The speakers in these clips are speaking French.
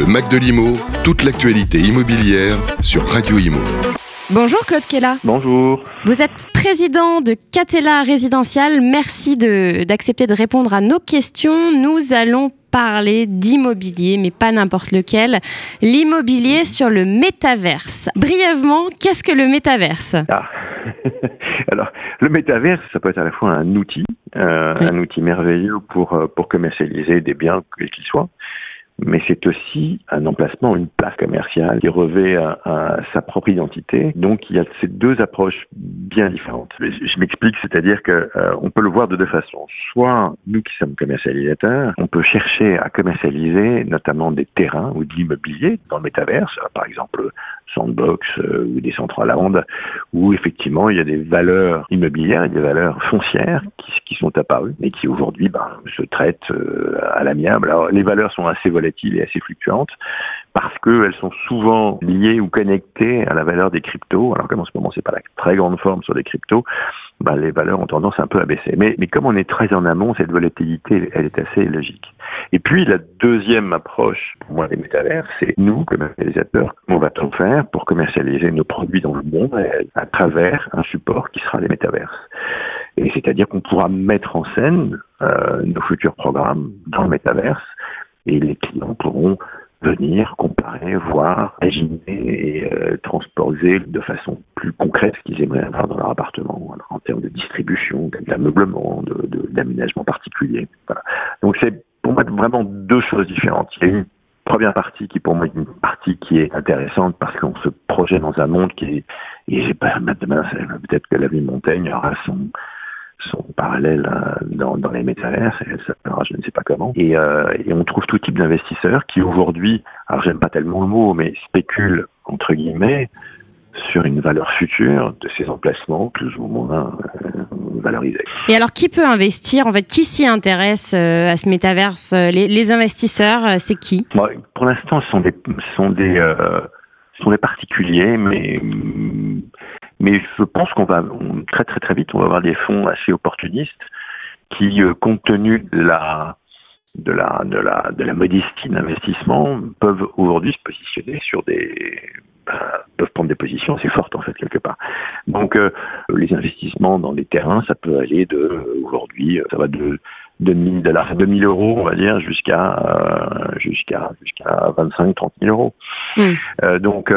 Le Mac de l'Imo, toute l'actualité immobilière sur Radio Imo. Bonjour Claude Kella. Bonjour. Vous êtes président de Catella Résidential. Merci d'accepter de, répondre à nos questions. Nous allons parler d'immobilier, mais pas n'importe lequel. L'immobilier sur le métaverse. Brièvement, qu'est-ce que le métaverse? Ah. Alors, le métaverse, ça peut être à la fois un outil, euh, un outil merveilleux pour, euh, pour commercialiser des biens, quels qu'ils soient, mais c'est aussi un emplacement, une place commerciale qui revêt sa propre identité. Donc il y a ces deux approches bien différentes. Je, m'explique, c'est-à-dire que euh, on peut le voir de deux façons. Soit nous qui sommes commercialisateurs, on peut chercher à commercialiser notamment des terrains ou de l'immobilier dans le métaverse, par exemple Sandbox euh, ou des centrales à ondes, où effectivement il y a des valeurs immobilières et des valeurs foncières qui, qui sont apparues et qui aujourd'hui ben, se traitent euh, à l'amiable. Alors les valeurs sont assez volatiles et assez fluctuantes parce qu'elles sont souvent liées ou connectées à la valeur des cryptos. Alors comme en ce moment c'est pas la très grande forme sur les cryptos, bah, les valeurs ont tendance un peu à baisser. Mais, mais comme on est très en amont, cette volatilité, elle est assez logique. Et puis la deuxième approche, pour moi, des métavers, c'est nous, comme réalisateurs, comment va-t-on faire pour commercialiser nos produits dans le monde à travers un support qui sera les métaverses? Et c'est-à-dire qu'on pourra mettre en scène euh, nos futurs programmes dans le métaverse et les clients pourront venir comparer, voir, imaginer et euh, transposer de façon plus concrète ce qu'ils aimeraient avoir dans leur appartement, en termes de distribution, d'ameublement, d'aménagement particulier. Voilà. Donc c'est pour moi vraiment deux choses différentes. Il y a une première partie qui pour moi est une partie qui est intéressante parce qu'on se projette dans un monde qui est et j'ai pas demain peut-être que la vie Montaigne aura son sont parallèles euh, dans, dans les métaverses, et ça je ne sais pas comment. Et, euh, et on trouve tout type d'investisseurs qui aujourd'hui, alors j'aime pas tellement le mot, mais spéculent entre guillemets sur une valeur future de ces emplacements plus ou moins euh, valorisés. Et alors, qui peut investir En fait, qui s'y intéresse euh, à ce métaverse les, les, investisseurs, c'est qui? Pour l'instant, ce sont des, sont des, sont des particuliers, mais mais je pense qu'on va très très très vite, on va avoir des fonds assez opportunistes qui, euh, compte tenu de la de la de la de la modestie d'investissement, peuvent aujourd'hui se positionner sur des ben, peuvent prendre des positions assez fortes en fait quelque part. Donc euh, les investissements dans des terrains, ça peut aller de aujourd'hui, ça va de 2000 dollars, 2000 euros, on va dire, jusqu'à euh, jusqu'à jusqu'à 25, 30 000 euros. Mmh. donc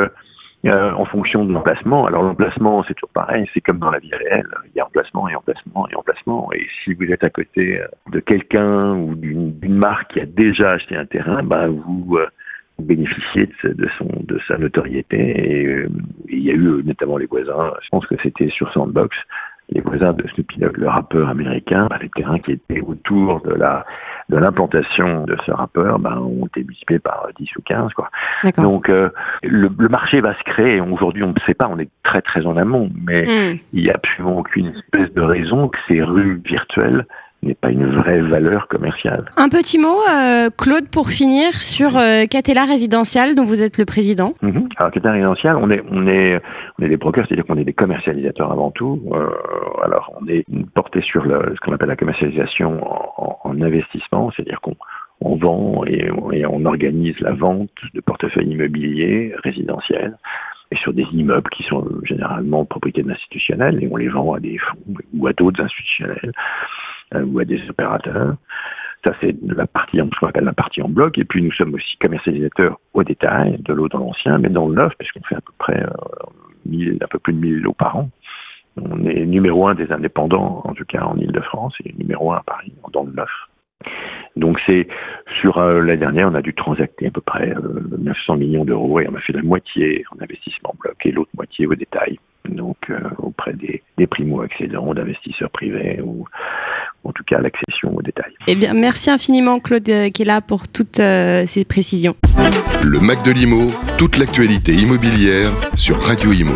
euh, en fonction de l'emplacement. Alors l'emplacement, c'est toujours pareil, c'est comme dans la vie réelle. Il y a emplacement et emplacement et emplacement. Et si vous êtes à côté euh, de quelqu'un ou d'une marque qui a déjà acheté un terrain, bah vous, euh, bénéficiez de, son de sa notoriété. Et il y a eu notamment les voisins. Je pense que c'était sur Sandbox les voisins de Snoopy Dogg, le rappeur américain, bah, les terrains qui étaient autour de la de l'implantation de ce rappeur bah, ont été multipliés par 10 ou 15. Quoi. Donc euh, le, le, marché va se créer. Aujourd'hui, on ne sait pas, on est très très en amont, mais hmm. il n'y a absolument aucune espèce de raison que ces rues virtuelles n'est pas une vraie valeur commerciale. Un petit mot, euh, Claude, pour finir, sur euh, Catella Résidential, dont vous êtes le président. Mhm. Alors, Catella Résidential, on est, on est, on est des brokers, c'est-à-dire qu'on est des commercialisateurs avant tout. Euh, alors, on est porté sur ce qu'on appelle la commercialisation en, en, investissement, c'est-à-dire qu'on on vend et, on organise la vente de portefeuilles immobiliers résidentiels et sur des immeubles qui sont généralement propriété d'institutionnels et on les vend à des fonds ou à d'autres institutionnels. Euh, ou à des opérateurs. Ça, c'est la partie, la partie en bloc. Et puis, nous sommes aussi commercialisateurs au détail, de l'eau dans l'ancien, mais dans le neuf, puisqu'on fait à peu près euh, un peu plus de 1000 lots par an. On est numéro un des indépendants, en tout cas en Ile-de-France, et numéro un à Paris, dans le neuf. Donc c'est sur euh, l'année dernière, on a dû transacter à peu près 900 millions d'euros et on a fait la moitié en investissement en bloc et l'autre moitié au détail. Donc auprès des, des primo-accédants, d'investisseurs privés ou en tout cas l'accession au détail. Eh bien, merci infiniment Claude euh, qui est là pour toutes euh, ces précisions. Le Mac de l'Imo, toute l'actualité immobilière sur Radio Imo.